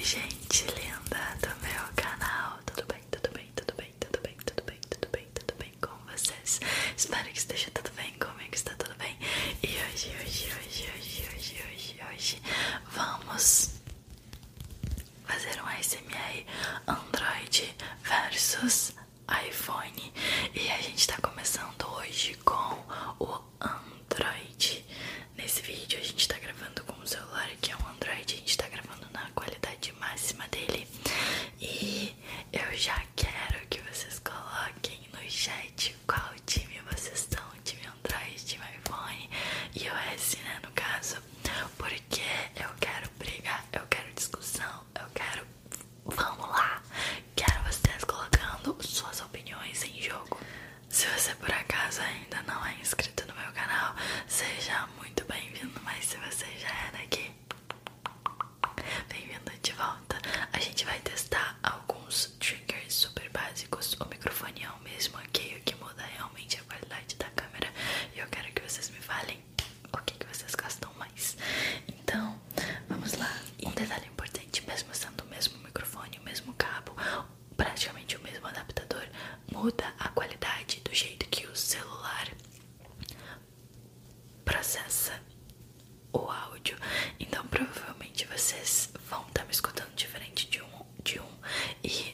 Oi gente linda do meu canal, tudo bem, tudo bem, tudo bem, tudo bem, tudo bem, tudo bem, tudo bem com vocês? Espero que esteja tudo bem, comigo está tudo bem. E hoje, hoje, hoje, hoje, hoje, hoje, hoje vamos fazer um ASMR Android versus iPhone. E a gente está começando hoje com do jeito que o celular processa o áudio. Então, provavelmente vocês vão estar me escutando diferente de um de um e